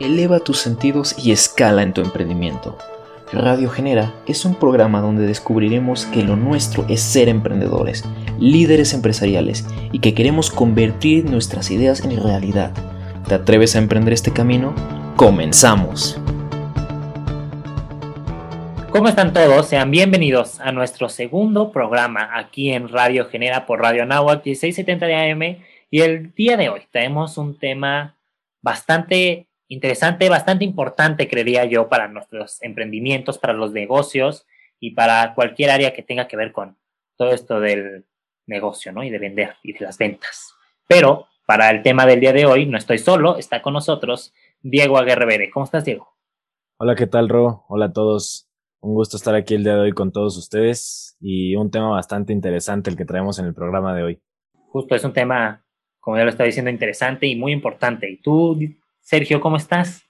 eleva tus sentidos y escala en tu emprendimiento. Radio Genera es un programa donde descubriremos que lo nuestro es ser emprendedores, líderes empresariales y que queremos convertir nuestras ideas en realidad. ¿Te atreves a emprender este camino? ¡Comenzamos! ¿Cómo están todos? Sean bienvenidos a nuestro segundo programa aquí en Radio Genera por Radio Anáhuac 1670 de AM y el día de hoy tenemos un tema bastante interesante, bastante importante, creería yo, para nuestros emprendimientos, para los negocios y para cualquier área que tenga que ver con todo esto del negocio, ¿no? Y de vender y de las ventas. Pero para el tema del día de hoy, no estoy solo, está con nosotros Diego Aguerrevere. ¿Cómo estás, Diego? Hola, ¿qué tal, Ro? Hola a todos. Un gusto estar aquí el día de hoy con todos ustedes y un tema bastante interesante el que traemos en el programa de hoy. Justo, es un tema, como ya lo estaba diciendo, interesante y muy importante. ¿Y tú, Sergio, cómo estás?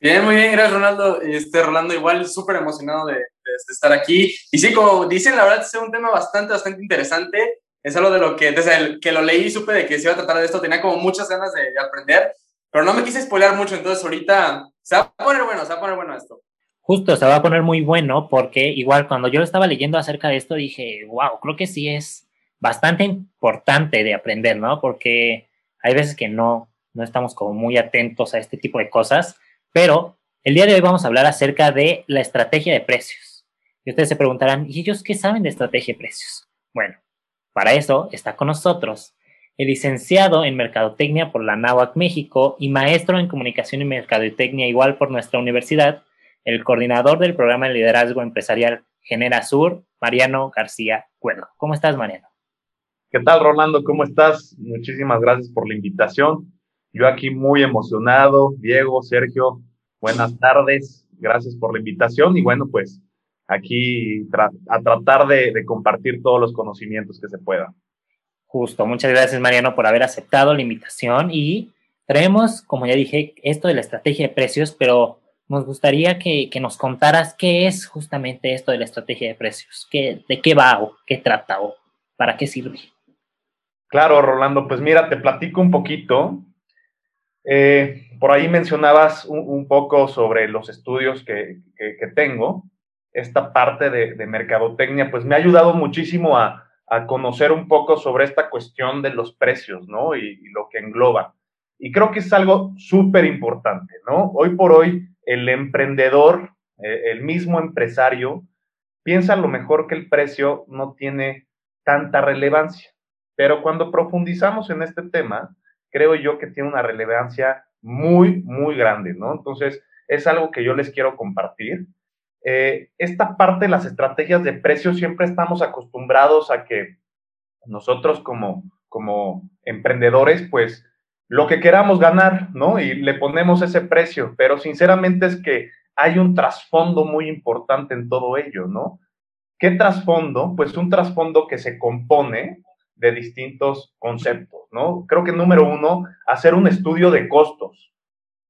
Bien, muy bien, gracias Ronaldo. Este, Rolando, igual súper emocionado de, estar aquí. Y sí, como dicen, la verdad es un tema bastante, bastante interesante. Es algo de lo que desde el que lo leí supe de que se iba a tratar de esto, tenía como muchas ganas de, aprender, pero no me quise spoilear mucho, entonces ahorita se va a poner bueno, se va a poner bueno esto. Justo, se va a poner muy bueno porque igual cuando yo lo estaba leyendo acerca de esto dije, wow, creo que sí es bastante importante de aprender, ¿no? Porque hay veces que no, no estamos como muy atentos a este tipo de cosas, pero el día de hoy vamos a hablar acerca de la estrategia de precios. Y ustedes se preguntarán, ¿y ellos qué saben de estrategia de precios? Bueno, para eso está con nosotros el licenciado en Mercadotecnia por la NAWAC México y maestro en Comunicación y Mercadotecnia igual por nuestra universidad, el coordinador del programa de liderazgo empresarial Genera Sur, Mariano García Cuerdo. ¿Cómo estás, Mariano? ¿Qué tal, Rolando? ¿Cómo estás? Muchísimas gracias por la invitación. Yo aquí muy emocionado, Diego, Sergio, buenas tardes, gracias por la invitación y bueno, pues aquí a tratar de, de compartir todos los conocimientos que se puedan. Justo, muchas gracias Mariano por haber aceptado la invitación y traemos, como ya dije, esto de la estrategia de precios, pero nos gustaría que, que, nos contaras qué es justamente esto de la estrategia de precios, qué, de qué va o qué trata o para qué sirve. Claro, Rolando, pues mira, te platico un poquito. Eh, por ahí mencionabas un, poco sobre los estudios que, tengo. Esta parte de, mercadotecnia, pues me ha ayudado muchísimo a, conocer un poco sobre esta cuestión de los precios, ¿no? Y, lo que engloba. Y creo que es algo súper importante, ¿no? Hoy por hoy, el emprendedor, eh, el mismo empresario, piensa a lo mejor que el precio no tiene tanta relevancia. Pero cuando profundizamos en este tema, creo yo que tiene una relevancia muy, muy grande, ¿no? Entonces, es algo que yo les quiero compartir. Eh, esta parte las estrategias de precios, siempre estamos acostumbrados a que nosotros como, como emprendedores, pues lo que queramos ganar, ¿no? Y le ponemos ese precio, pero sinceramente es que hay un trasfondo muy importante en todo ello, ¿no? ¿Qué trasfondo? Pues un trasfondo que se compone de distintos conceptos, ¿no? Creo que número uno, hacer un estudio de costos,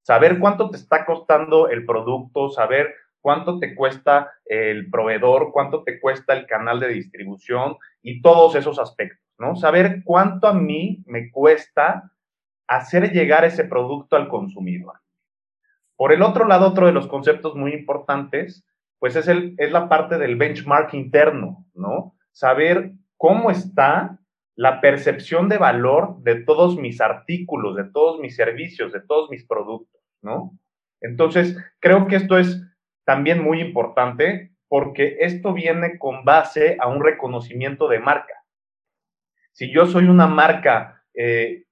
saber cuánto te está costando el producto, saber cuánto te cuesta el proveedor, cuánto te cuesta el canal de distribución y todos esos aspectos, ¿no? Saber cuánto a mí me cuesta hacer llegar ese producto al consumidor. Por el otro lado, otro de los conceptos muy importantes, pues es, el, es la parte del benchmark interno, ¿no? Saber cómo está la percepción de valor de todos mis artículos, de todos mis servicios, de todos mis productos, ¿no? Entonces, creo que esto es también muy importante porque esto viene con base a un reconocimiento de marca. Si yo soy una marca eh,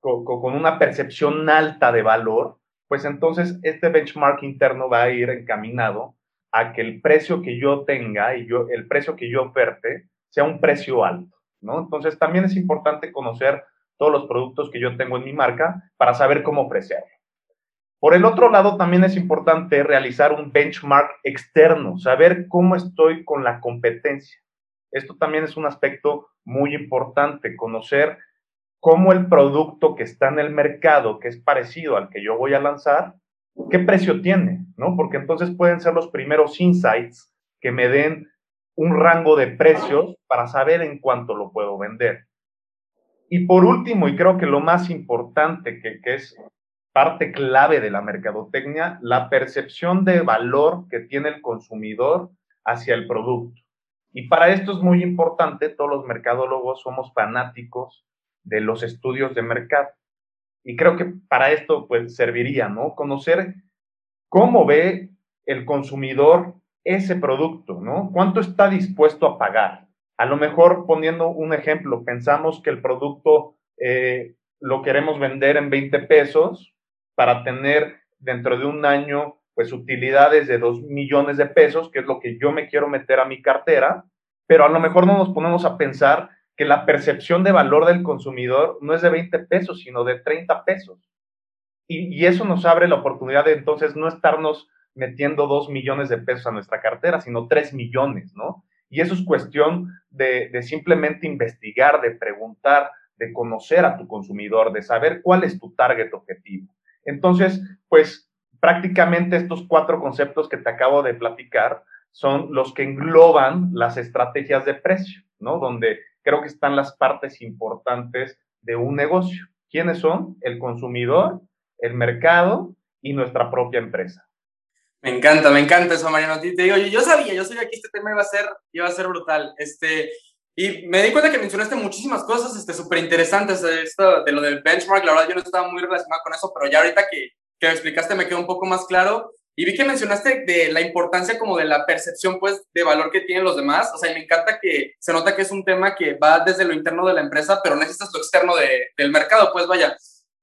con, con, una percepción alta de valor, pues entonces este benchmark interno va a ir encaminado a que el precio que yo tenga y yo, el precio que yo oferte sea un precio alto. Entonces también es importante conocer todos los productos que yo tengo en mi marca para saber cómo ofrecerlo. Por el otro lado, también es importante realizar un benchmark externo, saber cómo estoy con la competencia. Esto también es un aspecto muy importante, conocer cómo el producto que está en el mercado, que es parecido al que yo voy a lanzar, qué precio tiene, ¿no? Porque entonces pueden ser los primeros insights que me den un rango de precios para saber en cuánto lo puedo vender. Y por último, y creo que lo más importante que, es parte clave de la mercadotecnia, la percepción de valor que tiene el consumidor hacia el producto. Y para esto es muy importante, todos los mercadólogos somos fanáticos de los estudios de mercado. Y creo que para esto pues serviría, ¿no? Conocer cómo ve el consumidor ese producto, ¿no? ¿Cuánto está dispuesto a pagar? A lo mejor poniendo un ejemplo, pensamos que el producto eh, lo queremos vender en 20 pesos para tener dentro de un año pues utilidades de 2 millones de pesos, que es lo que yo me quiero meter a mi cartera, pero a lo mejor no nos ponemos a pensar que la percepción de valor del consumidor no es de 20 pesos, sino de 30 pesos. Y, eso nos abre la oportunidad de entonces no estarnos metiendo 2 millones de pesos a nuestra cartera, sino 3 millones, ¿no? Y eso es cuestión de, de simplemente investigar, de preguntar, de conocer a tu consumidor, de saber cuál es tu target objetivo. Entonces, pues prácticamente estos cuatro conceptos que te acabo de platicar son los que engloban las estrategias de precio, ¿no? Donde creo que están las partes importantes de un negocio. ¿Quiénes son? El consumidor, el mercado y nuestra propia empresa. Me encanta, me encanta eso, Mariano. Te digo, yo, sabía, yo sabía que este tema iba a ser, iba a ser brutal. Este, y me di cuenta que mencionaste muchísimas cosas este, súper interesantes. Esto de lo del benchmark, la verdad yo no estaba muy relacionado con eso, pero ya ahorita que, que me explicaste me quedó un poco más claro. Y vi que mencionaste de la importancia como de la percepción, pues, de valor que tienen los demás. O sea, y me encanta que se nota que es un tema que va desde lo interno de la empresa, pero necesitas lo externo de, del mercado, pues, vaya.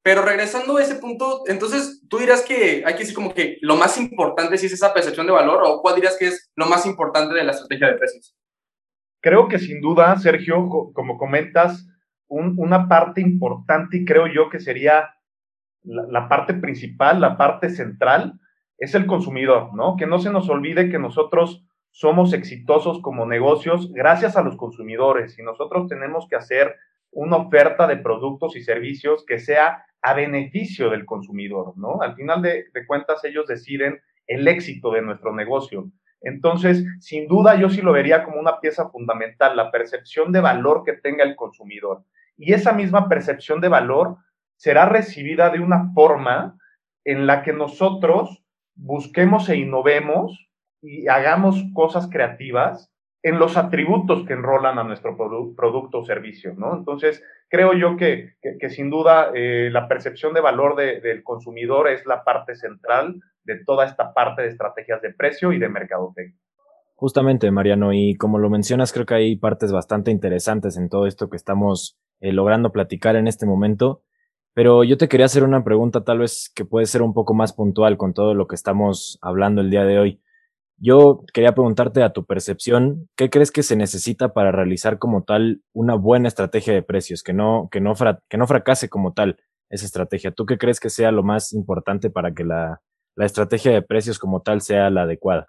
Pero regresando a ese punto, entonces, ¿tú dirás que hay que decir como que lo más importante sí es esa percepción de valor o cuál dirías que es lo más importante de la estrategia de precios? Creo que sin duda, Sergio, como comentas, una parte importante y creo yo que sería la, parte principal, la parte central, es el consumidor, ¿no? Que no se nos olvide que nosotros somos exitosos como negocios gracias a los consumidores y nosotros tenemos que hacer una oferta de productos y servicios que sea a beneficio del consumidor, ¿no? Al final de cuentas ellos deciden el éxito de nuestro negocio. Entonces, sin duda, yo sí lo vería como una pieza fundamental, la percepción de valor que tenga el consumidor. Y esa misma percepción de valor será recibida de una forma en la que nosotros busquemos e innovemos y hagamos cosas creativas en los atributos que enrolan a nuestro producto o servicio, ¿no? Entonces, creo yo que, sin duda eh, la percepción de valor del consumidor es la parte central de toda esta parte de estrategias de precio y de mercadotecnia. Justamente, Mariano, y como lo mencionas, creo que hay partes bastante interesantes en todo esto que estamos eh, logrando platicar en este momento. Pero yo te quería hacer una pregunta tal vez que puede ser un poco más puntual con todo lo que estamos hablando el día de hoy. Yo quería preguntarte a tu percepción, ¿qué crees que se necesita para realizar como tal una buena estrategia de precios, que no, que no, que no fracase como tal esa estrategia? ¿Tú qué crees que sea lo más importante para que la, la estrategia de precios como tal sea la adecuada.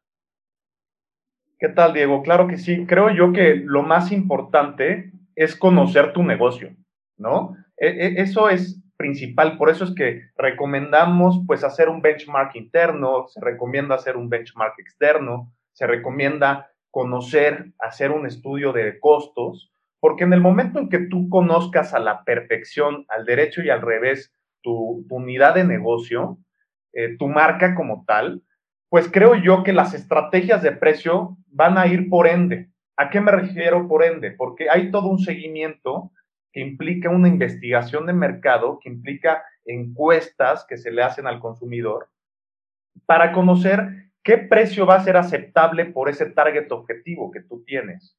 ¿Qué tal, Diego? Claro que sí. Creo yo que lo más importante es conocer tu negocio, ¿no? E, e, eso es principal, por eso es que recomendamos pues hacer un benchmark interno, se recomienda hacer un benchmark externo, se recomienda conocer, hacer un estudio de costos, porque en el momento en que tú conozcas a la perfección, al derecho y al revés, tu, unidad de negocio, eh, tu marca como tal, pues creo yo que las estrategias de precio van a ir por ende. ¿A qué me refiero por ende? Porque hay todo un seguimiento que implica una investigación de mercado, que implica encuestas que se le hacen al consumidor para conocer qué precio va a ser aceptable por ese target objetivo que tú tienes.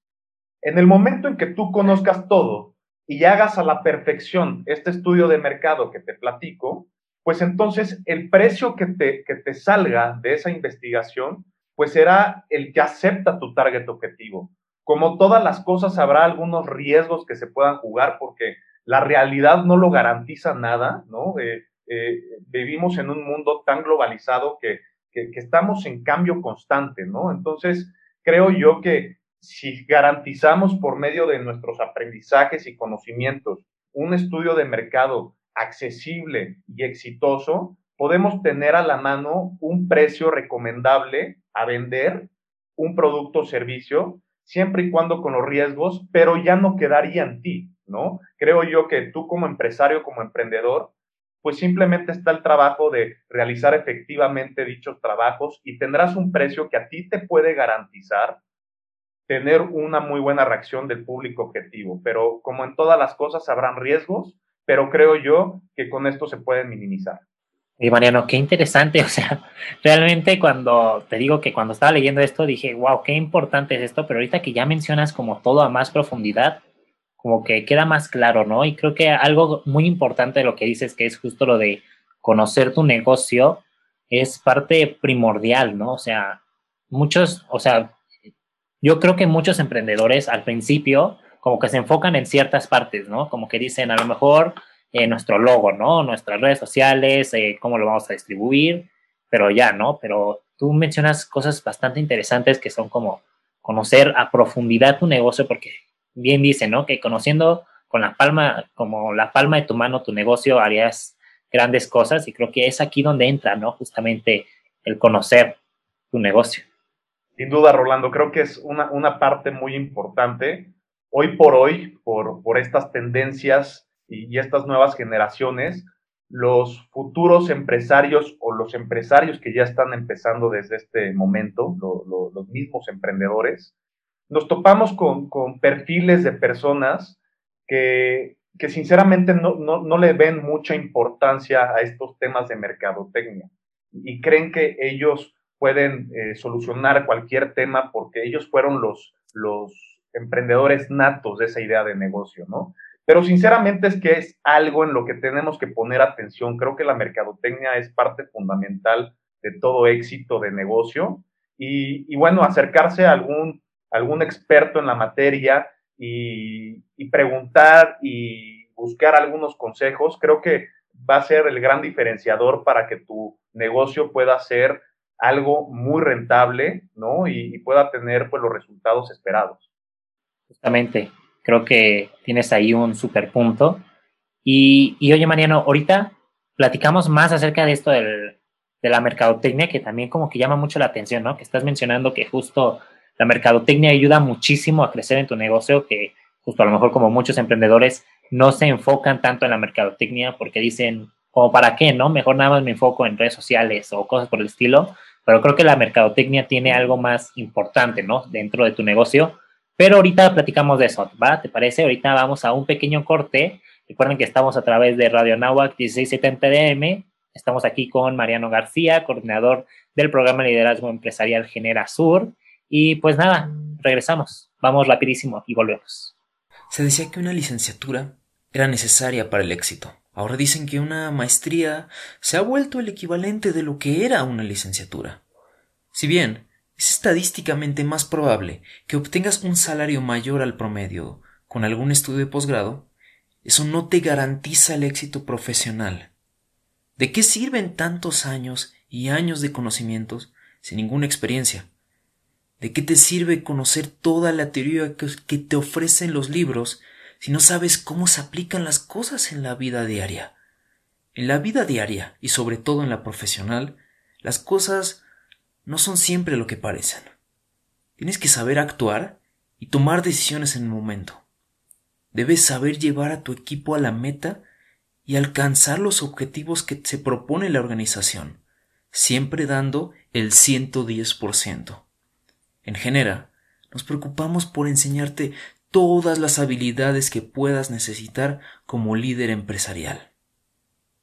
En el momento en que tú conozcas todo y hagas a la perfección este estudio de mercado que te platico, pues entonces el precio que te, que te salga de esa investigación, pues será el que acepta tu target objetivo. Como todas las cosas, habrá algunos riesgos que se puedan jugar porque la realidad no lo garantiza nada, ¿no? Eh, eh, vivimos en un mundo tan globalizado que, que, que estamos en cambio constante, ¿no? Entonces, creo yo que si garantizamos por medio de nuestros aprendizajes y conocimientos un estudio de mercado accesible y exitoso, podemos tener a la mano un precio recomendable a vender un producto o servicio, siempre y cuando con los riesgos, pero ya no quedaría en ti, ¿no? Creo yo que tú como empresario, como emprendedor, pues simplemente está el trabajo de realizar efectivamente dichos trabajos y tendrás un precio que a ti te puede garantizar tener una muy buena reacción del público objetivo. Pero como en todas las cosas habrán riesgos, pero creo yo que con esto se pueden minimizar. Y Mariano, qué interesante, o sea, realmente cuando te digo que cuando estaba leyendo esto dije, wow, qué importante es esto, pero ahorita que ya mencionas como todo a más profundidad, como que queda más claro, ¿no? Y creo que algo muy importante de lo que dices, que es justo lo de conocer tu negocio, es parte primordial, ¿no? O sea, muchos, o sea, yo creo que muchos emprendedores al principio como que se enfocan en ciertas partes, ¿no? Como que dicen, a lo mejor eh, nuestro logo, ¿no? Nuestras redes sociales, eh, cómo lo vamos a distribuir, pero ya, ¿no? Pero tú mencionas cosas bastante interesantes que son como conocer a profundidad tu negocio, porque bien dice, ¿no? Que conociendo con la palma, como la palma de tu mano tu negocio, harías grandes cosas y creo que es aquí donde entra, ¿no? Justamente el conocer tu negocio. Sin duda, Rolando, creo que es una, una parte muy importante. Hoy por hoy, por, por estas tendencias y, estas nuevas generaciones, los futuros empresarios o los empresarios que ya están empezando desde este momento, lo, lo, los mismos emprendedores, nos topamos con, con perfiles de personas que, que sinceramente no, no, no, le ven mucha importancia a estos temas de mercadotecnia y creen que ellos pueden eh, solucionar cualquier tema porque ellos fueron los, los emprendedores natos de esa idea de negocio, ¿no? Pero sinceramente es que es algo en lo que tenemos que poner atención. Creo que la mercadotecnia es parte fundamental de todo éxito de negocio y, y bueno, acercarse a algún, experto en la materia y, preguntar y buscar algunos consejos, creo que va a ser el gran diferenciador para que tu negocio pueda ser algo muy rentable, ¿no? Y, y, pueda tener pues los resultados esperados. Justamente, creo que tienes ahí un super punto. Y, y oye, Mariano, ahorita platicamos más acerca de esto del, de la mercadotecnia, que también como que llama mucho la atención, ¿no? Que estás mencionando que justo la mercadotecnia ayuda muchísimo a crecer en tu negocio, que justo a lo mejor como muchos emprendedores no se enfocan tanto en la mercadotecnia porque dicen, como para qué, ¿no? Mejor nada más me enfoco en redes sociales o cosas por el estilo, pero creo que la mercadotecnia tiene algo más importante, ¿no? Dentro de tu negocio. Pero ahorita platicamos de eso, ¿va? ¿Te parece? Ahorita vamos a un pequeño corte. Recuerden que estamos a través de Radio Nahuac 1670 DM. Estamos aquí con Mariano García, coordinador del programa Liderazgo Empresarial Genera Sur. Y pues nada, regresamos. Vamos rapidísimo y volvemos. Se decía que una licenciatura era necesaria para el éxito. Ahora dicen que una maestría se ha vuelto el equivalente de lo que era una licenciatura. Si bien es estadísticamente más probable que obtengas un salario mayor al promedio con algún estudio de posgrado, eso no te garantiza el éxito profesional. ¿De qué sirven tantos años y años de conocimientos sin ninguna experiencia? ¿De qué te sirve conocer toda la teoría que te ofrecen los libros si no sabes cómo se aplican las cosas en la vida diaria. En la vida diaria y sobre todo en la profesional, las cosas no son siempre lo que parecen. Tienes que saber actuar y tomar decisiones en el momento. Debes saber llevar a tu equipo a la meta y alcanzar los objetivos que se propone la organización, siempre dando el 110%. En Genera, nos preocupamos por enseñarte todas las habilidades que puedas necesitar como líder empresarial.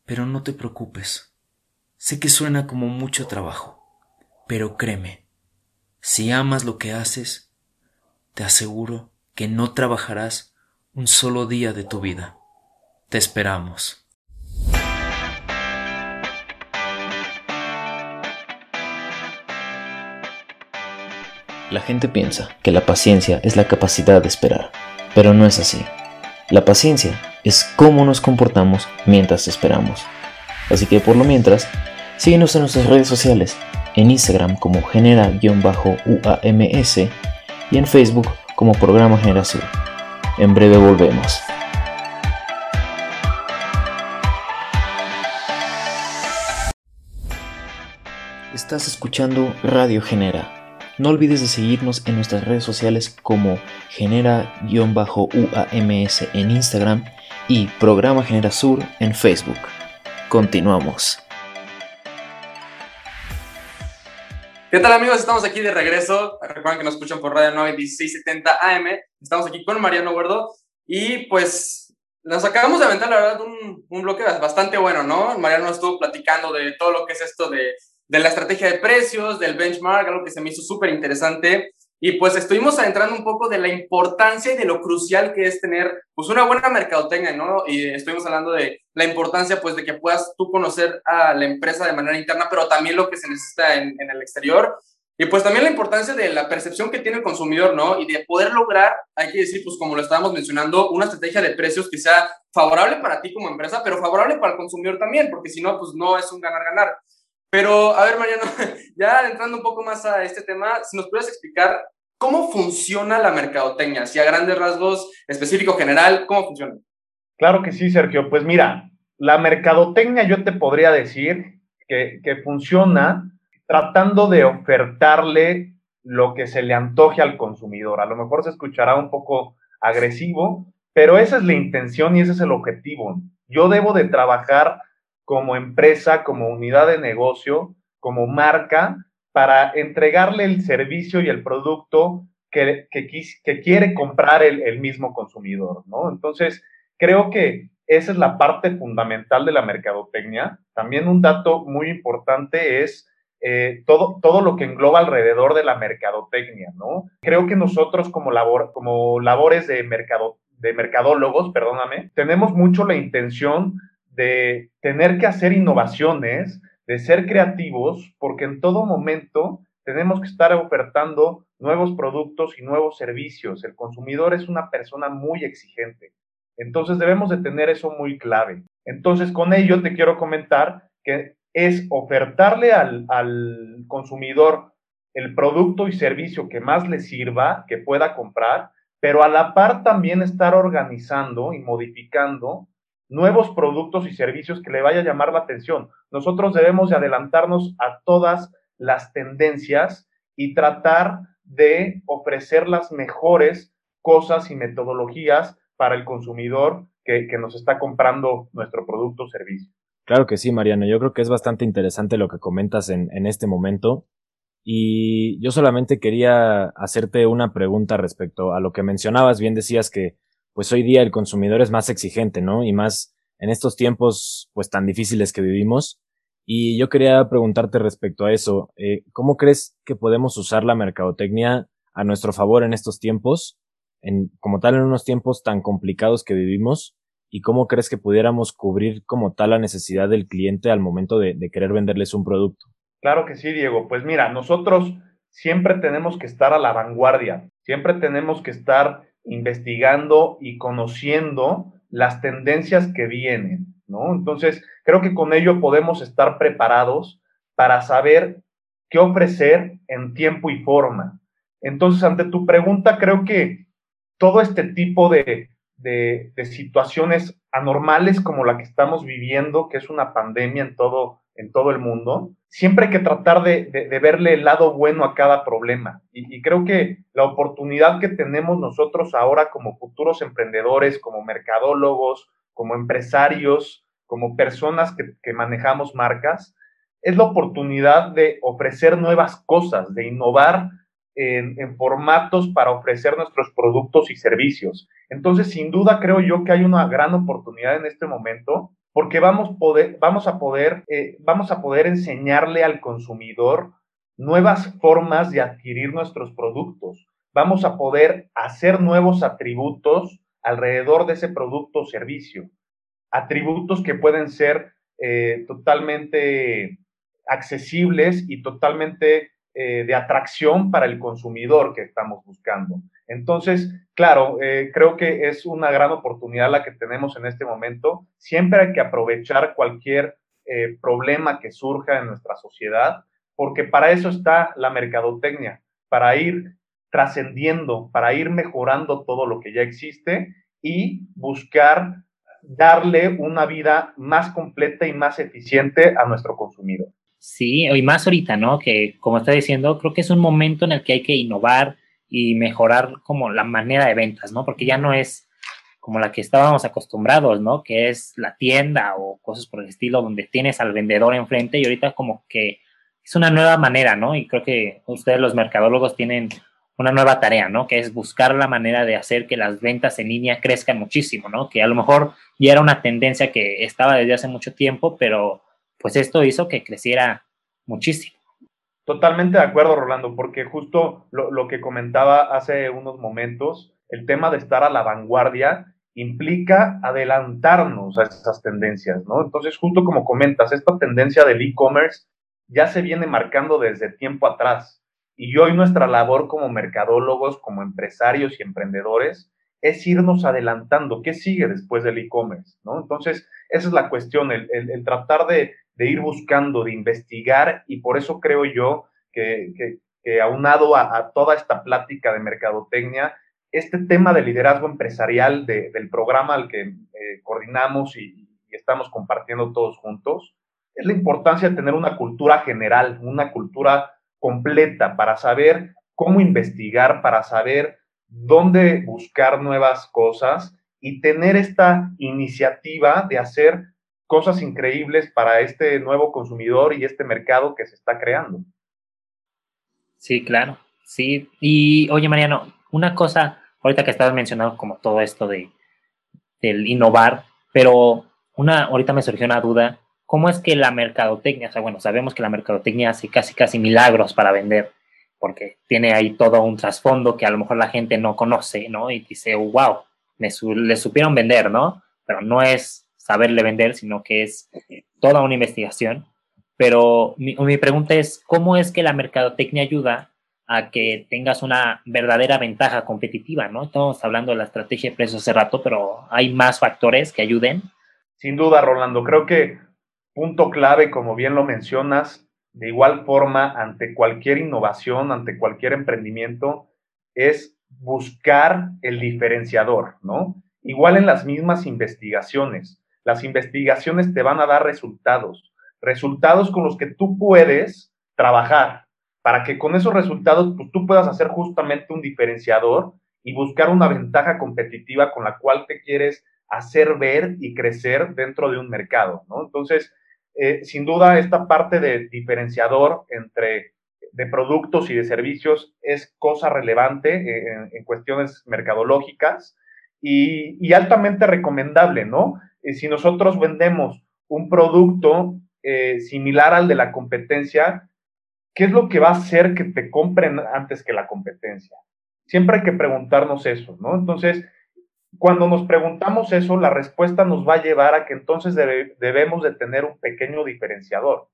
Pero no te preocupes. Sé que suena como mucho trabajo, pero créeme, si amas lo que haces, te aseguro que no trabajarás un solo día de tu vida. Te esperamos. La gente piensa que la paciencia es la capacidad de esperar, pero no es así. La paciencia es cómo nos comportamos mientras esperamos. Así que por lo mientras, síguenos en nuestras redes sociales, en Instagram como genera-uams y en Facebook como Programa Generación. En breve volvemos. Estás escuchando Radio Genera no olvides de seguirnos en nuestras redes sociales como genera-uams en Instagram y Programa Genera Sur en Facebook. Continuamos. ¿Qué tal amigos? Estamos aquí de regreso. Recuerden que nos escuchan por Radio 9 1670 AM. Estamos aquí con Mariano Gordo y pues nos acabamos de aventar la verdad un, un bloque bastante bueno, ¿no? Mariano estuvo platicando de todo lo que es esto de, de la estrategia de precios, del benchmark, algo que se me hizo súper interesante. Y pues estuvimos adentrando un poco de la importancia y de lo crucial que es tener pues una buena mercadotecnia, ¿no? Y estuvimos hablando de la importancia pues de que puedas tú conocer a la empresa de manera interna, pero también lo que se necesita en, en el exterior. Y pues también la importancia de la percepción que tiene el consumidor, ¿no? Y de poder lograr, hay que decir, pues como lo estábamos mencionando, una estrategia de precios que sea favorable para ti como empresa, pero favorable para el consumidor también, porque si no, pues no es un ganar-ganar. Pero, a ver, Mariano, ya entrando un poco más a este tema, si nos puedes explicar ¿Cómo funciona la mercadotecnia? Si a grandes rasgos, específico, general, ¿cómo funciona? Claro que sí, Sergio. Pues mira, la mercadotecnia yo te podría decir que, que funciona tratando de ofertarle lo que se le antoje al consumidor. A lo mejor se escuchará un poco agresivo, pero esa es la intención y ese es el objetivo. Yo debo de trabajar como empresa, como unidad de negocio, como marca, para entregarle el servicio y el producto que, que, quiere comprar el, mismo consumidor, ¿no? Entonces, creo que esa es la parte fundamental de la mercadotecnia. También un dato muy importante es eh, todo, todo lo que engloba alrededor de la mercadotecnia, ¿no? Creo que nosotros como, labor, como labores de, de mercadólogos, perdóname, tenemos mucho la intención de tener que hacer innovaciones, de ser creativos, porque en todo momento tenemos que estar ofertando nuevos productos y nuevos servicios. El consumidor es una persona muy exigente. Entonces debemos de tener eso muy clave. Entonces con ello te quiero comentar que es ofertarle al, al consumidor el producto y servicio que más le sirva, que pueda comprar, pero a la par también estar organizando y modificando nuevos productos y servicios que le vaya a llamar la atención. Nosotros debemos de adelantarnos a todas las tendencias y tratar de ofrecer las mejores cosas y metodologías para el consumidor que, nos está comprando nuestro producto o servicio. Claro que sí, Mariano. Yo creo que es bastante interesante lo que comentas en, en este momento. Y yo solamente quería hacerte una pregunta respecto a lo que mencionabas. Bien decías que pues hoy día el consumidor es más exigente, ¿no? Y más en estos tiempos, pues tan difíciles que vivimos. Y yo quería preguntarte respecto a eso, eh, ¿cómo crees que podemos usar la mercadotecnia a nuestro favor en estos tiempos, en, como tal en unos tiempos tan complicados que vivimos? ¿Y cómo crees que pudiéramos cubrir como tal la necesidad del cliente al momento de, de querer venderles un producto? Claro que sí, Diego. Pues mira, nosotros siempre tenemos que estar a la vanguardia, siempre tenemos que estar investigando y conociendo las tendencias que vienen, ¿no? Entonces, creo que con ello podemos estar preparados para saber qué ofrecer en tiempo y forma. Entonces, ante tu pregunta, creo que todo este tipo de, de, de situaciones anormales como la que estamos viviendo, que es una pandemia en todo, en todo el mundo, siempre hay que tratar de, verle el lado bueno a cada problema. Y, creo que la oportunidad que tenemos nosotros ahora como futuros emprendedores, como mercadólogos, como empresarios, como personas que, manejamos marcas, es la oportunidad de ofrecer nuevas cosas, de innovar en, formatos para ofrecer nuestros productos y servicios. Entonces, sin duda, creo yo que hay una gran oportunidad en este momento porque vamos, poder, vamos, a poder, eh, vamos a poder enseñarle al consumidor nuevas formas de adquirir nuestros productos. Vamos a poder hacer nuevos atributos alrededor de ese producto o servicio. Atributos que pueden ser eh, totalmente accesibles y totalmente eh, de atracción para el consumidor que estamos buscando. Entonces, claro, eh, creo que es una gran oportunidad la que tenemos en este momento. Siempre hay que aprovechar cualquier eh, problema que surja en nuestra sociedad, porque para eso está la mercadotecnia, para ir trascendiendo, para ir mejorando todo lo que ya existe y buscar darle una vida más completa y más eficiente a nuestro consumidor. Sí, y más ahorita, ¿no? Que como está diciendo, creo que es un momento en el que hay que innovar y mejorar como la manera de ventas, ¿no? Porque ya no es como la que estábamos acostumbrados, ¿no? Que es la tienda o cosas por el estilo donde tienes al vendedor enfrente y ahorita como que es una nueva manera, ¿no? Y creo que ustedes los mercadólogos tienen una nueva tarea, ¿no? Que es buscar la manera de hacer que las ventas en línea crezcan muchísimo, ¿no? Que a lo mejor ya era una tendencia que estaba desde hace mucho tiempo, pero pues esto hizo que creciera muchísimo. Totalmente de acuerdo, Rolando, porque justo lo, lo que comentaba hace unos momentos, el tema de estar a la vanguardia implica adelantarnos a esas tendencias, ¿no? Entonces, justo como comentas, esta tendencia del e-commerce ya se viene marcando desde tiempo atrás. Y hoy nuestra labor como mercadólogos, como empresarios y emprendedores, es irnos adelantando. ¿Qué sigue después del e-commerce? ¿no? Entonces, esa es la cuestión, el, tratar de, ir buscando, de investigar, y por eso creo yo que, aunado a, toda esta plática de mercadotecnia, este tema de liderazgo empresarial del programa al que eh, coordinamos y, estamos compartiendo todos juntos, es la importancia de tener una cultura general, una cultura completa para saber cómo investigar, para saber dónde buscar nuevas cosas y tener esta iniciativa de hacer cosas increíbles para este nuevo consumidor y este mercado que se está creando. Sí, claro. Sí. Y oye, Mariano, una cosa ahorita que estabas mencionando como todo esto de del innovar, pero una, ahorita me surgió una duda, ¿cómo es que la mercadotecnia, o sea, bueno, sabemos que la mercadotecnia hace casi casi milagros para vender, porque tiene ahí todo un trasfondo que a lo mejor la gente no conoce, ¿no? Y dice, wow, me le supieron vender, ¿no? Pero no es saberle vender, sino que es toda una investigación. Pero mi, mi pregunta es, ¿cómo es que la mercadotecnia ayuda a que tengas una verdadera ventaja competitiva, ¿no? Estamos hablando de la estrategia de precios hace rato, pero hay más factores que ayuden. Sin duda, Rolando, creo que punto clave, como bien lo mencionas, de igual forma, ante cualquier innovación, ante cualquier emprendimiento, es buscar el diferenciador, ¿no? Igual en las mismas investigaciones. Las investigaciones te van a dar resultados, resultados con los que tú puedes trabajar, para que con esos resultados pues, tú puedas hacer justamente un diferenciador y buscar una ventaja competitiva con la cual te quieres hacer ver y crecer dentro de un mercado, ¿no? Entonces, eh, sin duda, esta parte de diferenciador entre de productos y de servicios es cosa relevante eh, en, cuestiones mercadológicas y, altamente recomendable, ¿no? Eh, si nosotros vendemos un producto similar al de la competencia, ¿qué es lo que va a hacer que te compren antes que la competencia? Siempre hay que preguntarnos eso, ¿no? Entonces, cuando nos preguntamos eso, la respuesta nos va a llevar a que entonces debemos de tener un pequeño diferenciador,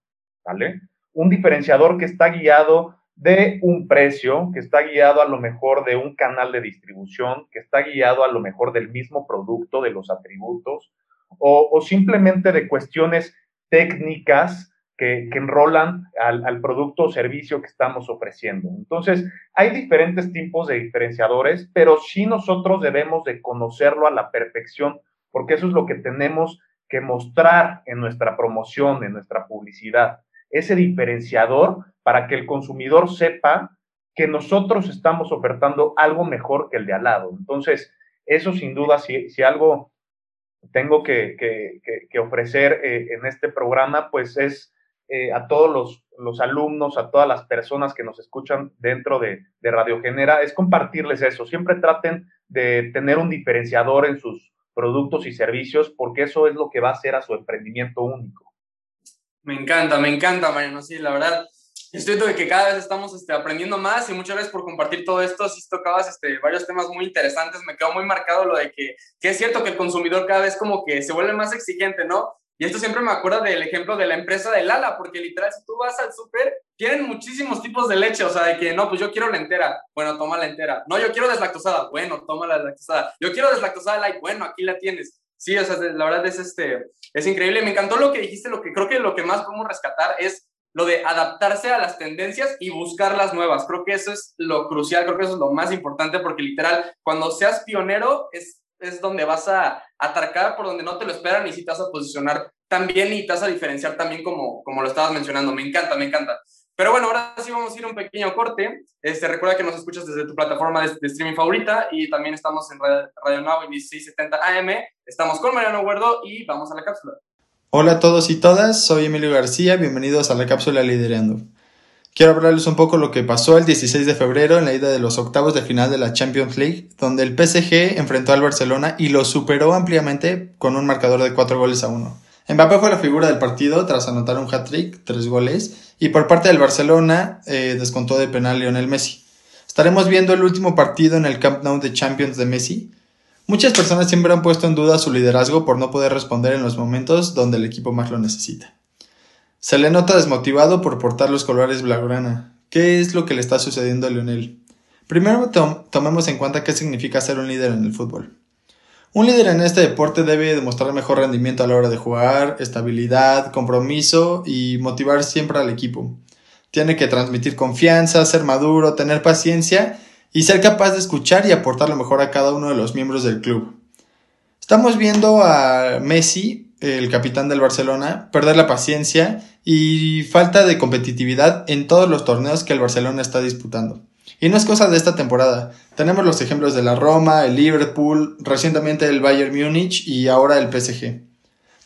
¿vale? Un diferenciador que está guiado de un precio, que está guiado a lo mejor de un canal de distribución, que está guiado a lo mejor del mismo producto, de los atributos, o, simplemente de cuestiones técnicas que, enrolan al, producto o servicio que estamos ofreciendo. Entonces, hay diferentes tipos de diferenciadores, pero sí nosotros debemos de conocerlo a la perfección, porque eso es lo que tenemos que mostrar en nuestra promoción, en nuestra publicidad, ese diferenciador para que el consumidor sepa que nosotros estamos ofertando algo mejor que el de al lado. Entonces, eso sin duda, si, si algo tengo que, que, ofrecer eh, en este programa, pues es eh, a todos los, alumnos, a todas las personas que nos escuchan dentro de, de Radio Genera, es compartirles eso. Siempre traten de tener un diferenciador en sus productos y servicios, porque eso es lo que va a hacer a su emprendimiento único. Me encanta, me encanta, Mariano. Sí, la verdad, estoy de que cada vez estamos este, aprendiendo más y muchas gracias por compartir todo esto. Sí tocabas este, varios temas muy interesantes. Me quedó muy marcado lo de que, que es cierto que el consumidor cada vez como que se vuelve más exigente, ¿no? Y esto siempre me acuerda del ejemplo de la empresa de Lala, porque literal, si tú vas al súper, tienen muchísimos tipos de leche, o sea, de que no, pues yo quiero la entera, bueno, toma la entera. No, yo quiero deslactosada, bueno, toma la deslactosada. Yo quiero deslactosada light, bueno, aquí la tienes. Sí, o sea, la verdad es, este, es increíble. Me encantó lo que dijiste, lo que creo que lo que más podemos rescatar es lo de adaptarse a las tendencias y buscar las nuevas. Creo que eso es lo crucial, creo que eso es lo más importante, porque literal, cuando seas pionero, es es donde vas a atracar por donde no te lo esperan y si te vas a posicionar también y te vas a diferenciar también como, como lo estabas mencionando. Me encanta, me encanta. Pero bueno, ahora sí vamos a ir a un pequeño corte. Este, recuerda que nos escuchas desde tu plataforma de, streaming favorita y también estamos en Radio, Radio Now 1670 AM. Estamos con Mariano Huerdo y vamos a la cápsula. Hola a todos y todas, soy Emilio García, bienvenidos a la cápsula Liderando. Quiero hablarles un poco lo que pasó el 16 de febrero en la ida de los octavos de final de la Champions League, donde el PSG enfrentó al Barcelona y lo superó ampliamente con un marcador de 4 goles a 1. Mbappé fue la figura del partido tras anotar un hat-trick, 3 goles, y por parte del Barcelona eh, descontó de penal Lionel Messi. Estaremos viendo el último partido en el Camp Nou de Champions de Messi. Muchas personas siempre han puesto en duda su liderazgo por no poder responder en los momentos donde el equipo más lo necesita. Se le nota desmotivado por portar los colores blaugrana. ¿Qué es lo que le está sucediendo a Lionel? Primero tomemos en cuenta qué significa ser un líder en el fútbol. Un líder en este deporte debe demostrar mejor rendimiento a la hora de jugar, estabilidad, compromiso y motivar siempre al equipo. Tiene que transmitir confianza, ser maduro, tener paciencia y ser capaz de escuchar y aportar lo mejor a cada uno de los miembros del club. Estamos viendo a Messi, el capitán del Barcelona, perder la paciencia y falta de competitividad en todos los torneos que el Barcelona está disputando. Y no es cosa de esta temporada. Tenemos los ejemplos de la Roma, el Liverpool, recientemente el Bayern Múnich y ahora el PSG.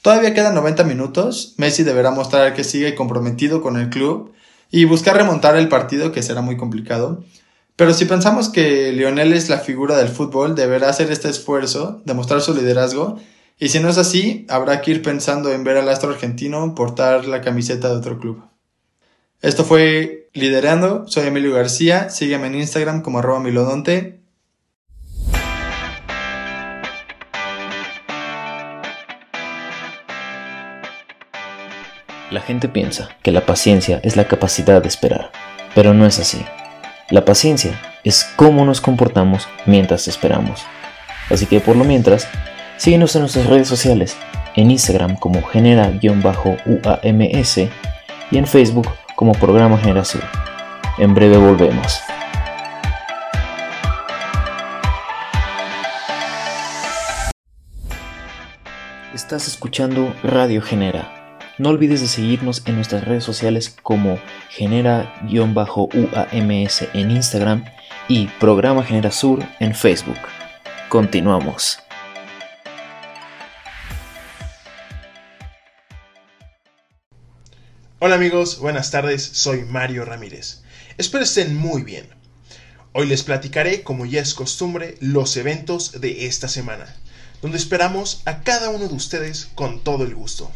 Todavía quedan 90 minutos. Messi deberá mostrar que sigue comprometido con el club y buscar remontar el partido que será muy complicado. Pero si pensamos que Lionel es la figura del fútbol, deberá hacer este esfuerzo, demostrar su liderazgo y si no es así, habrá que ir pensando en ver al astro argentino portar la camiseta de otro club. Esto fue Liderando, soy Emilio García, sígueme en Instagram como arroba milodonte. La gente piensa que la paciencia es la capacidad de esperar, pero no es así. La paciencia es cómo nos comportamos mientras esperamos. Así que por lo mientras, Síguenos en nuestras redes sociales, en Instagram como genera-uams y en Facebook como Programa Generación. En breve volvemos. Estás escuchando Radio Genera. No olvides de seguirnos en nuestras redes sociales como genera-uams en Instagram y Programa Generasur en Facebook. Continuamos. Hola amigos, buenas tardes, soy Mario Ramírez. Espero estén muy bien. Hoy les platicaré, como ya es costumbre, los eventos de esta semana, donde esperamos a cada uno de ustedes con todo el gusto.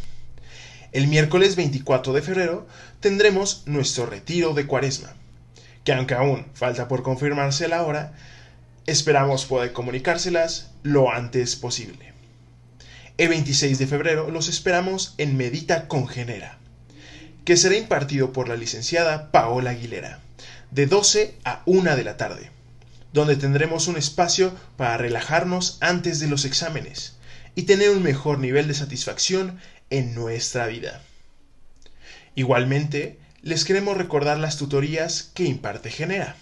El miércoles 24 de febrero tendremos nuestro retiro de cuaresma, que aunque aún falta por confirmarse la hora, esperamos poder comunicárselas lo antes posible. El 26 de febrero los esperamos en Medita con Genera que será impartido por la licenciada Paola Aguilera, de 12 a 1 de la tarde, donde tendremos un espacio para relajarnos antes de los exámenes y tener un mejor nivel de satisfacción en nuestra vida. Igualmente, les queremos recordar las tutorías que imparte Genera,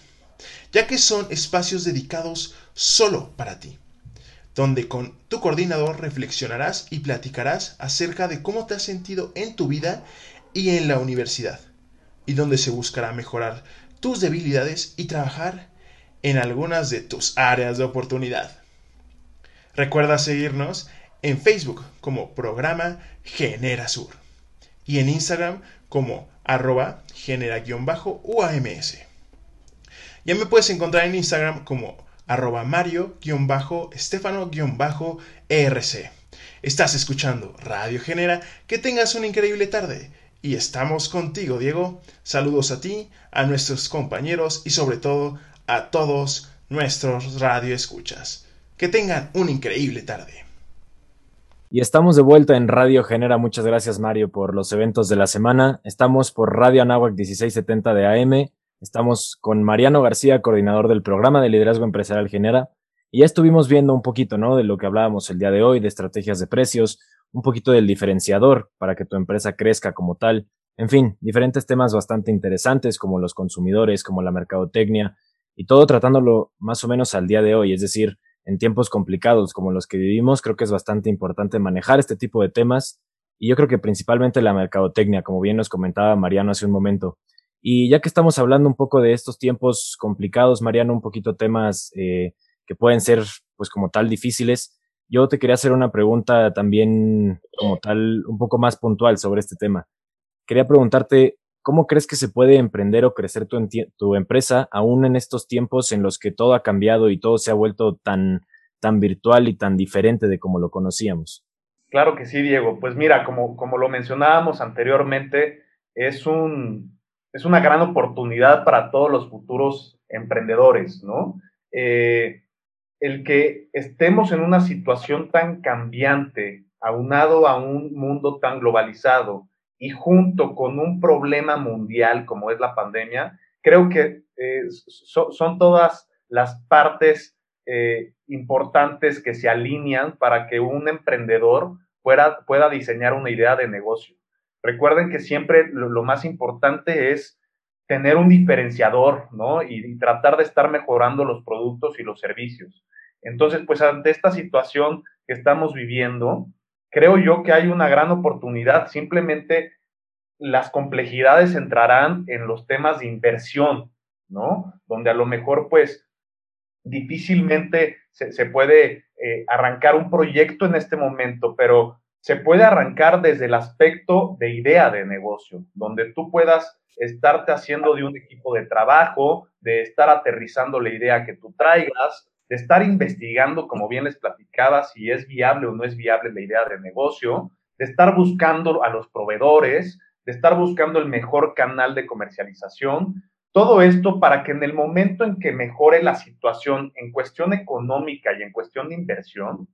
ya que son espacios dedicados solo para ti, donde con tu coordinador reflexionarás y platicarás acerca de cómo te has sentido en tu vida y en la universidad, y donde se buscará mejorar tus debilidades y trabajar en algunas de tus áreas de oportunidad. Recuerda seguirnos en Facebook como programa Genera Sur y en Instagram como arroba genera-uams. Ya me puedes encontrar en Instagram como arroba mario-estefano-erc. Estás escuchando Radio Genera. Que tengas una increíble tarde y estamos contigo, Diego. Saludos a ti, a nuestros compañeros y sobre todo a todos nuestros radioescuchas. Que tengan una increíble tarde. Y estamos de vuelta en Radio Genera. Muchas gracias, Mario, por los eventos de la semana. Estamos por Radio Anáhuac 1670 de AM. Estamos con Mariano García, coordinador del programa de liderazgo empresarial Genera. Y ya estuvimos viendo un poquito, ¿no? De lo que hablábamos el día de hoy, de estrategias de precios, un poquito del diferenciador para que tu empresa crezca como tal. En fin, diferentes temas bastante interesantes como los consumidores, como la mercadotecnia y todo tratándolo más o menos al día de hoy, es decir, en tiempos complicados como los que vivimos, creo que es bastante importante manejar este tipo de temas y yo creo que principalmente la mercadotecnia, como bien nos comentaba Mariano hace un momento. Y ya que estamos hablando un poco de estos tiempos complicados, Mariano, un poquito temas eh, que pueden ser, pues como tal, difíciles, yo te quería hacer una pregunta también como tal, un poco más puntual sobre este tema. Quería preguntarte, ¿cómo crees que se puede emprender o crecer tu, tu empresa aún en estos tiempos en los que todo ha cambiado y todo se ha vuelto tan, tan virtual y tan diferente de como lo conocíamos? Claro que sí, Diego. Pues mira, como, como lo mencionábamos anteriormente, es, un, es una gran oportunidad para todos los futuros emprendedores, ¿no? Eh, el que estemos en una situación tan cambiante, aunado a un mundo tan globalizado y junto con un problema mundial como es la pandemia, creo que eh, son todas las partes eh, importantes que se alinean para que un emprendedor pueda, pueda diseñar una idea de negocio. Recuerden que siempre lo, más importante es tener un diferenciador, ¿no? y, tratar de estar mejorando los productos y los servicios. Entonces, pues ante esta situación que estamos viviendo, creo yo que hay una gran oportunidad. Simplemente las complejidades entrarán en los temas de inversión, ¿no? Donde a lo mejor, pues, difícilmente se, puede eh, arrancar un proyecto en este momento, pero se puede arrancar desde el aspecto de idea de negocio, donde tú puedas estarte haciendo de un equipo de trabajo, de estar aterrizando la idea que tú traigas, de estar investigando, como bien les platicaba, si es viable o no es viable la idea de negocio, de estar buscando a los proveedores, de estar buscando el mejor canal de comercialización. Todo esto para que en el momento en que mejore la situación en cuestión económica y en cuestión de inversión,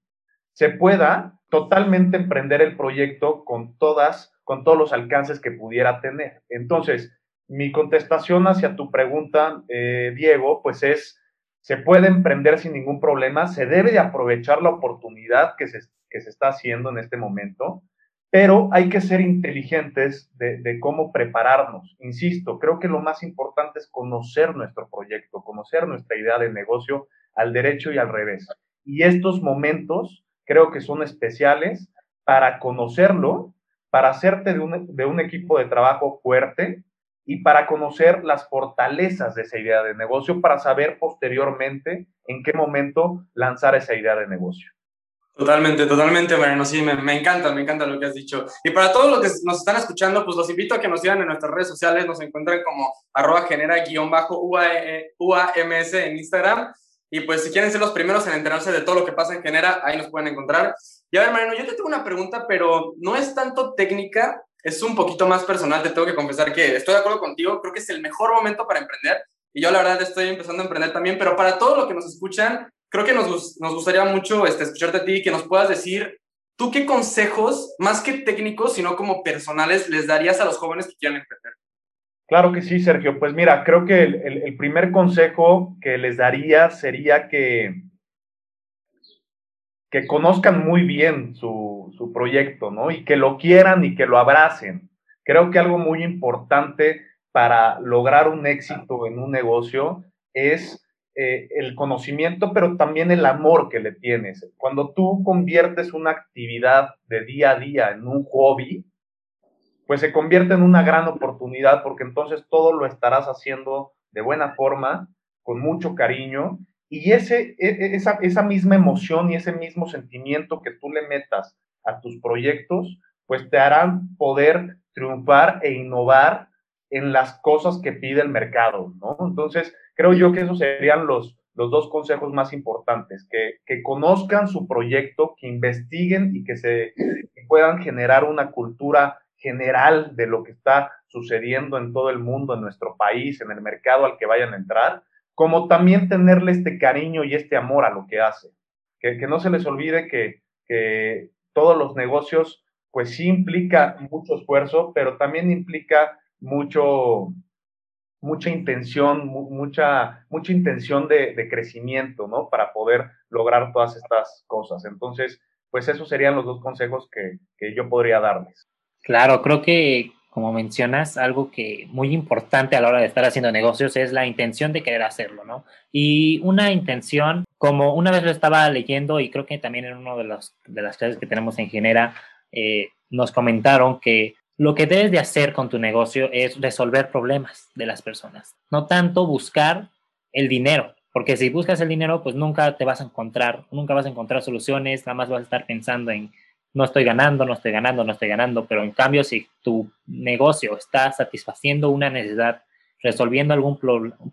se pueda totalmente emprender el proyecto con todas, con todos los alcances que pudiera tener. Entonces, mi contestación hacia tu pregunta, eh, Diego, pues es se puede emprender sin ningún problema, se debe de aprovechar la oportunidad que se, que se está haciendo en este momento, pero hay que ser inteligentes de, de, cómo prepararnos. Insisto, creo que lo más importante es conocer nuestro proyecto, conocer nuestra idea de negocio al derecho y al revés. Y estos momentos creo que son especiales para conocerlo, para hacerte de un, de un equipo de trabajo fuerte, y para conocer las fortalezas de esa idea de negocio para saber posteriormente en qué momento lanzar esa idea de negocio. Totalmente, totalmente, Mariano. Sí, me, me, encanta, me encanta lo que has dicho. Y para todos los que nos están escuchando, pues los invito a que nos sigan en nuestras redes sociales. Nos encuentran como arroba genera guion bajo UAMS en Instagram. Y pues si quieren ser los primeros en enterarse de todo lo que pasa en Genera, ahí nos pueden encontrar. Y a ver, Mariano, yo te tengo una pregunta, pero no es tanto técnica, es un poquito más personal, te tengo que confesar que estoy de acuerdo contigo, creo que es el mejor momento para emprender y yo la verdad estoy empezando a emprender también, pero para todo lo que nos escuchan, creo que nos, nos gustaría mucho este, escucharte a ti y que nos puedas decir, ¿tú qué consejos, más que técnicos, sino como personales, les darías a los jóvenes que quieran emprender? Claro que sí, Sergio. Pues mira, creo que el, primer consejo que les daría sería que, que conozcan muy bien su, su, proyecto, ¿no? Y que lo quieran y que lo abracen. Creo que algo muy importante para lograr un éxito en un negocio es eh, el conocimiento, pero también el amor que le tienes. Cuando tú conviertes una actividad de día a día en un hobby, pues se convierte en una gran oportunidad porque entonces todo lo estarás haciendo de buena forma, con mucho cariño y ese, e, e, esa, esa misma emoción y ese mismo sentimiento que tú le metas a tus proyectos, pues te harán poder triunfar e innovar en las cosas que pide el mercado, ¿no? Entonces, creo yo que esos serían los, los dos consejos más importantes, que, conozcan su proyecto, que investiguen y que se puedan generar una cultura general de lo que está sucediendo en todo el mundo, en nuestro país, en el mercado al que vayan a entrar, como también tenerle este cariño y este amor a lo que hace. Que, no se les olvide que, que, todos los negocios, pues sí implica mucho esfuerzo, pero también implica mucho, mucha intención, mucha, mucha intención de, de, crecimiento, ¿no? Para poder lograr todas estas cosas. Entonces, pues esos serían los dos consejos que, que yo podría darles. Claro, creo que como mencionas, algo que muy importante a la hora de estar haciendo negocios es la intención de querer hacerlo, ¿no? Y una intención, como una vez lo estaba leyendo y creo que también en una de, los, de las clases que tenemos en Genera, eh, nos comentaron que lo que debes de hacer con tu negocio es resolver problemas de las personas, no tanto buscar el dinero, porque si buscas el dinero, pues nunca te vas a encontrar, nunca vas a encontrar soluciones, nada más vas a estar pensando en no estoy ganando, no estoy ganando, no estoy ganando, pero en cambio si tu negocio está satisfaciendo una necesidad, resolviendo algún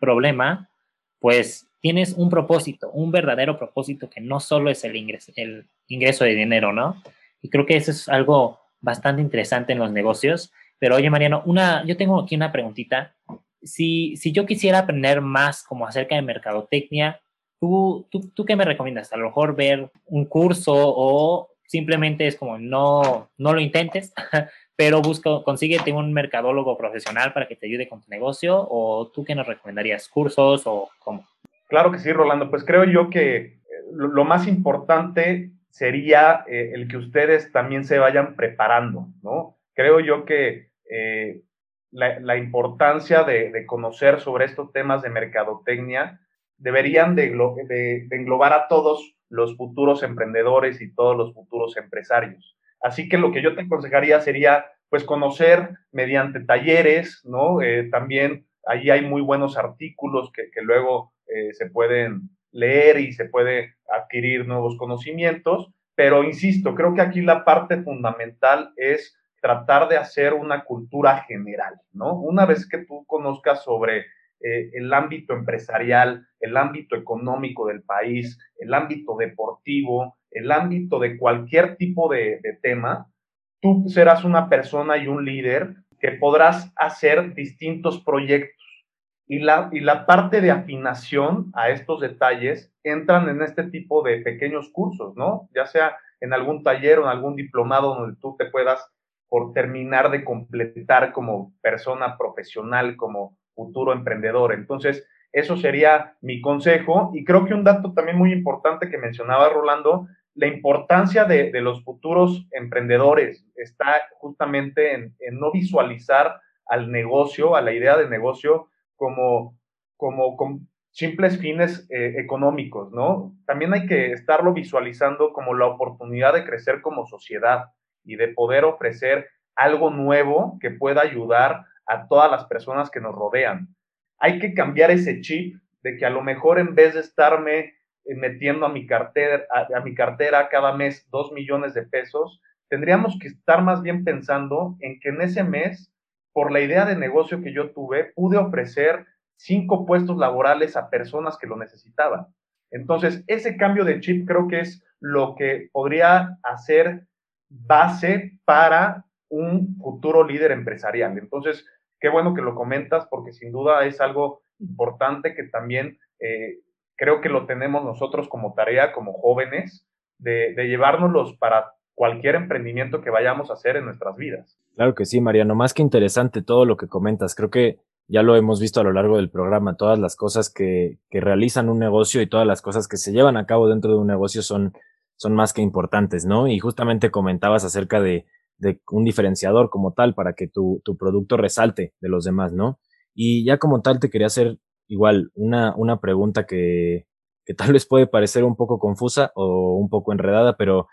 problema, pues tienes un propósito, un verdadero propósito que no solo es el ingreso, el ingreso de dinero, ¿no? Y creo que eso es algo bastante interesante en los negocios. Pero oye, Mariano, una, yo tengo aquí una preguntita. Si, si yo quisiera aprender más como acerca de mercadotecnia, ¿tú, tú, ¿tú qué me recomiendas? A lo mejor ver un curso o simplemente es como no, no lo intentes, pero busca, consíguete un mercadólogo profesional para que te ayude con tu negocio o tú qué nos recomendarías, cursos o cómo? Claro que sí, Rolando. Pues creo yo que eh, lo más importante sería eh, el que ustedes también se vayan preparando, ¿no? Creo yo que eh, la, importancia de, conocer sobre estos temas de mercadotecnia deberían de, englobar a todos los futuros emprendedores y todos los futuros empresarios. Así que lo que yo te aconsejaría sería, pues, conocer mediante talleres, ¿no? Eh, también allí hay muy buenos artículos que, que luego se pueden leer y se puede adquirir nuevos conocimientos, pero insisto, creo que aquí la parte fundamental es tratar de hacer una cultura general, ¿no? Una vez que tú conozcas sobre eh, el ámbito empresarial, el ámbito económico del país, el ámbito deportivo, el ámbito de cualquier tipo de tema, tú serás una persona y un líder que podrás hacer distintos proyectos y la, y la parte de afinación a estos detalles entran en este tipo de pequeños cursos, ¿no? Ya sea en algún taller o en algún diplomado donde tú te puedas por terminar de completar como persona profesional, como futuro emprendedor. Entonces, eso sería mi consejo. Y creo que un dato también muy importante que mencionaba Rolando, la importancia de, de los futuros emprendedores está justamente en, en no visualizar al negocio, a la idea de negocio, como, como con simples fines eh, económicos, ¿no? También hay que estarlo visualizando como la oportunidad de crecer como sociedad y de poder ofrecer algo nuevo que pueda ayudar a todas las personas que nos rodean. Hay que cambiar ese chip de que a lo mejor en vez de estarme eh, metiendo a mi cartera, a mi cartera cada mes dos millones de pesos, tendríamos que estar más bien pensando en que en ese mes por la idea de negocio que yo tuve, pude ofrecer cinco puestos laborales a personas que lo necesitaban. Entonces, ese cambio de chip creo que es lo que podría hacer base para un futuro líder empresarial. Entonces, qué bueno que lo comentas porque sin duda es algo importante que también eh, creo que lo tenemos nosotros como tarea, como jóvenes, de, de llevárnoslos para cualquier emprendimiento que vayamos a hacer en nuestras vidas. Claro que sí, Mariano, más que interesante todo lo que comentas. Creo que ya lo hemos visto a lo largo del programa, todas las cosas que, que realizan un negocio y todas las cosas que se llevan a cabo dentro de un negocio son, son más que importantes, ¿no? Y justamente comentabas acerca de, de un diferenciador como tal para que tu, tu producto resalte de los demás, ¿no? Y ya como tal te quería hacer igual una, una pregunta que, que tal vez puede parecer un poco confusa o un poco enredada, pero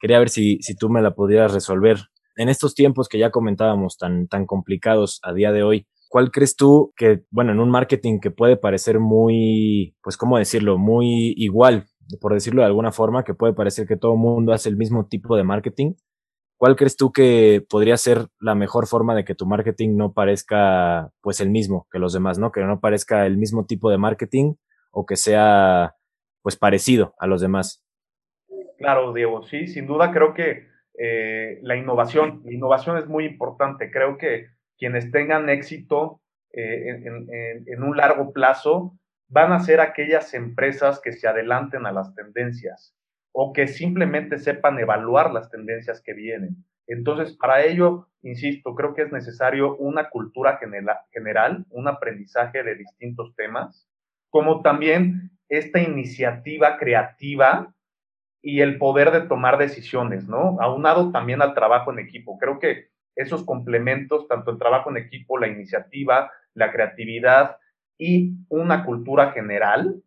Quería ver si, si tú me la pudieras resolver. En estos tiempos que ya comentábamos tan, tan complicados a día de hoy, ¿cuál crees tú que, bueno, en un marketing que puede parecer muy, pues, ¿cómo decirlo? Muy igual, por decirlo de alguna forma, que puede parecer que todo el mundo hace el mismo tipo de marketing. ¿Cuál crees tú que podría ser la mejor forma de que tu marketing no parezca, pues, el mismo que los demás, ¿no? Que no parezca el mismo tipo de marketing o que sea, pues, parecido a los demás. Claro, Diego, sí, sin duda creo que eh, la innovación, la innovación es muy importante. Creo que quienes tengan éxito eh, en, un largo plazo van a ser aquellas empresas que se adelanten a las tendencias o que simplemente sepan evaluar las tendencias que vienen. Entonces, para ello, insisto, creo que es necesario una cultura general, un aprendizaje de distintos temas, como también esta iniciativa creativa y el poder de tomar decisiones, ¿no? Aunado también al trabajo en equipo. Creo que esos complementos, tanto el trabajo en equipo, la iniciativa, la creatividad y una cultura general,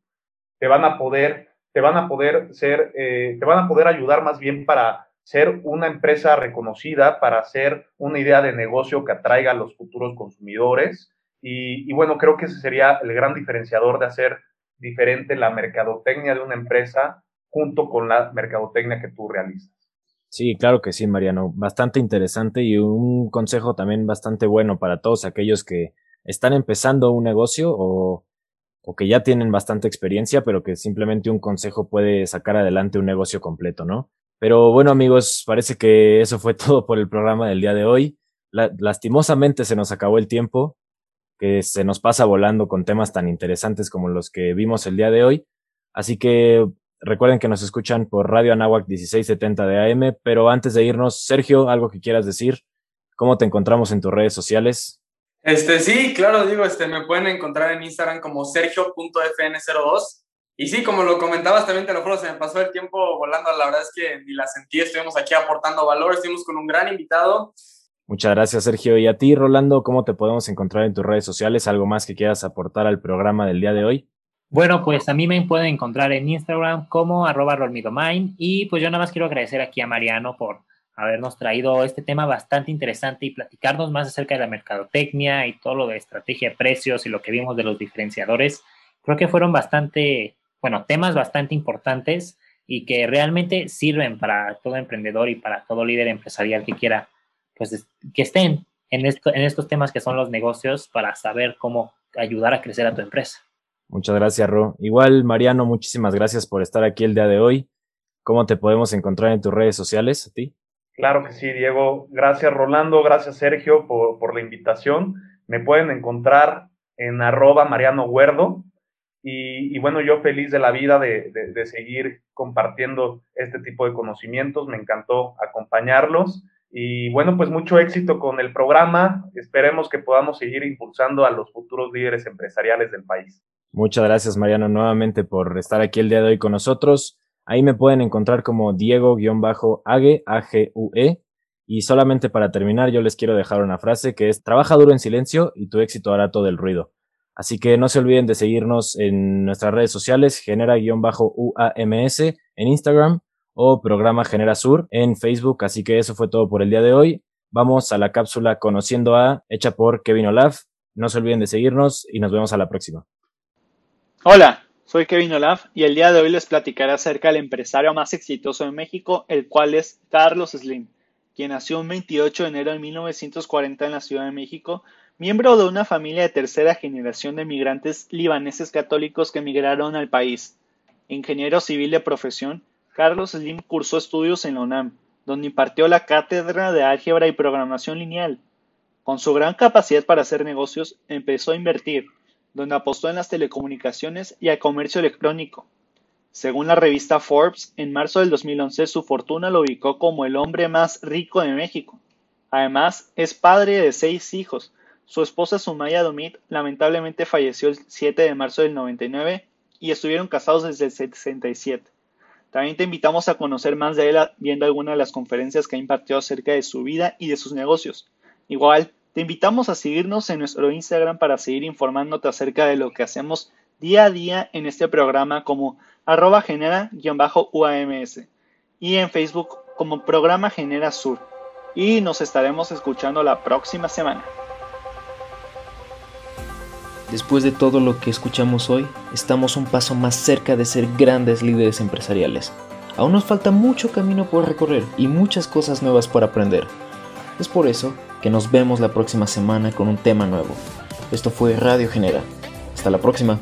te van a poder, te van a poder ser, eh, te van a poder ayudar más bien para ser una empresa reconocida para hacer una idea de negocio que atraiga a los futuros consumidores. Y, y, bueno, creo que ese sería el gran diferenciador de hacer diferente la mercadotecnia de una empresa junto con la mercadotecnia que tú realizas. Sí, claro que sí, Mariano. Bastante interesante y un consejo también bastante bueno para todos aquellos que están empezando un negocio o, o que ya tienen bastante experiencia, pero que simplemente un consejo puede sacar adelante un negocio completo, ¿no? Pero bueno, amigos, parece que eso fue todo por el programa del día de hoy. lastimosamente se nos acabó el tiempo, que se nos pasa volando con temas tan interesantes como los que vimos el día de hoy. Así que Recuerden que nos escuchan por Radio Anáhuac 1670 de AM, pero antes de irnos, Sergio, algo que quieras decir, ¿cómo te encontramos en tus redes sociales? Este, sí, claro, digo, este, me pueden encontrar en Instagram como sergio.fn02. Y sí, como lo comentabas también, te lo juro, se me pasó el tiempo volando. La verdad es que ni la sentí, estuvimos aquí aportando valor, estuvimos con un gran invitado. Muchas gracias, Sergio. Y a ti, Rolando, ¿cómo te podemos encontrar en tus redes sociales? ¿Algo más que quieras aportar al programa del día de hoy? Bueno, pues a mí me pueden encontrar en Instagram como arroba rolmidomain y pues yo nada más quiero agradecer aquí a Mariano por habernos traído este tema bastante interesante y platicarnos más acerca de la mercadotecnia y todo lo de estrategia de precios y lo que vimos de los diferenciadores. Creo que fueron bastante, bueno, temas bastante importantes y que realmente sirven para todo emprendedor y para todo líder empresarial que quiera, pues que estén en, esto, en estos temas que son los negocios para saber cómo ayudar a crecer a tu empresa. Muchas gracias, Ro. Igual, Mariano, muchísimas gracias por estar aquí el día de hoy. ¿Cómo te podemos encontrar en tus redes sociales a ti? Claro que sí, Diego. Gracias, Rolando. Gracias, Sergio, por, la invitación. Me pueden encontrar en arroba Mariano Huerdo. Y, bueno, yo feliz de la vida de, de seguir compartiendo este tipo de conocimientos. Me encantó acompañarlos. Y bueno, pues mucho éxito con el programa. Esperemos que podamos seguir impulsando a los futuros líderes empresariales del país. Muchas gracias, Mariano, nuevamente por estar aquí el día de hoy con nosotros. Ahí me pueden encontrar como Diego-Ague, A-G-U-E. Y solamente para terminar, yo les quiero dejar una frase que es, trabaja duro en silencio y tu éxito hará todo el ruido. Así que no se olviden de seguirnos en nuestras redes sociales, genera-uams en Instagram o programa Genera Sur en Facebook. Así que eso fue todo por el día de hoy. Vamos a la cápsula Conociendo a, hecha por Kevin Olaf. No se olviden de seguirnos y nos vemos a la próxima. Hola, soy Kevin Olaf y el día de hoy les platicaré acerca del empresario más exitoso de México, el cual es Carlos Slim, quien nació el 28 de enero de 1940 en la Ciudad de México, miembro de una familia de tercera generación de migrantes libaneses católicos que emigraron al país. Ingeniero civil de profesión, Carlos Slim cursó estudios en la UNAM, donde impartió la cátedra de álgebra y programación lineal. Con su gran capacidad para hacer negocios, empezó a invertir, donde apostó en las telecomunicaciones y al comercio electrónico. Según la revista Forbes, en marzo del 2011 su fortuna lo ubicó como el hombre más rico de México. Además, es padre de seis hijos. Su esposa Sumaya Domit lamentablemente falleció el 7 de marzo del 99 y estuvieron casados desde el 67. También te invitamos a conocer más de él viendo alguna de las conferencias que ha impartido acerca de su vida y de sus negocios. Igual, te invitamos a seguirnos en nuestro Instagram para seguir informándote acerca de lo que hacemos día a día en este programa como arroba genera-uams y en Facebook como programa Genera Sur. Y nos estaremos escuchando la próxima semana. Después de todo lo que escuchamos hoy, estamos un paso más cerca de ser grandes líderes empresariales. Aún nos falta mucho camino por recorrer y muchas cosas nuevas por aprender. Es por eso que nos vemos la próxima semana con un tema nuevo. Esto fue Radio Genera. Hasta la próxima.